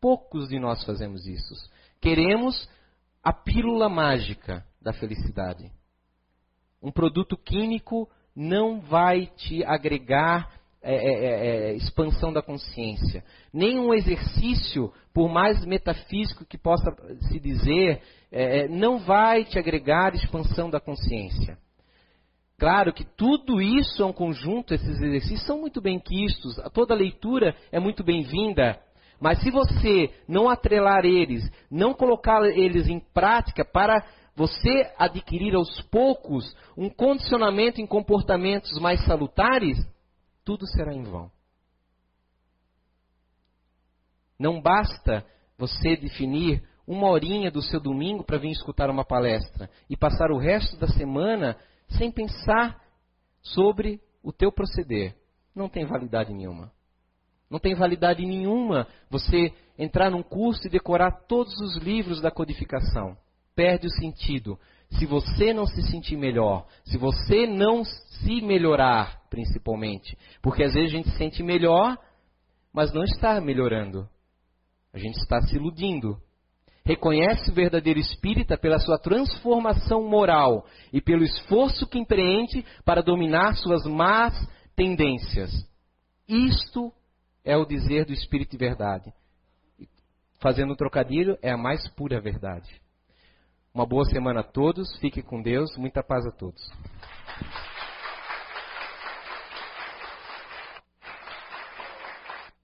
Poucos de nós fazemos isso. Queremos a pílula mágica da felicidade. Um produto químico não vai te agregar é, é, é, é, expansão da consciência. Nenhum exercício, por mais metafísico que possa se dizer, é, é, não vai te agregar expansão da consciência. Claro que tudo isso é um conjunto, esses exercícios são muito bem quistos, toda leitura é muito bem-vinda, mas se você não atrelar eles, não colocar eles em prática para você adquirir aos poucos um condicionamento em comportamentos mais salutares, tudo será em vão. Não basta você definir uma horinha do seu domingo para vir escutar uma palestra e passar o resto da semana sem pensar sobre o teu proceder. Não tem validade nenhuma. Não tem validade nenhuma você entrar num curso e decorar todos os livros da codificação. Perde o sentido. Se você não se sentir melhor, se você não se melhorar, principalmente. Porque às vezes a gente se sente melhor, mas não está melhorando. A gente está se iludindo. Reconhece o verdadeiro espírita pela sua transformação moral e pelo esforço que empreende para dominar suas más tendências. Isto é o dizer do Espírito de verdade. Fazendo um trocadilho, é a mais pura verdade. Uma boa semana a todos, fique com Deus, muita paz a todos.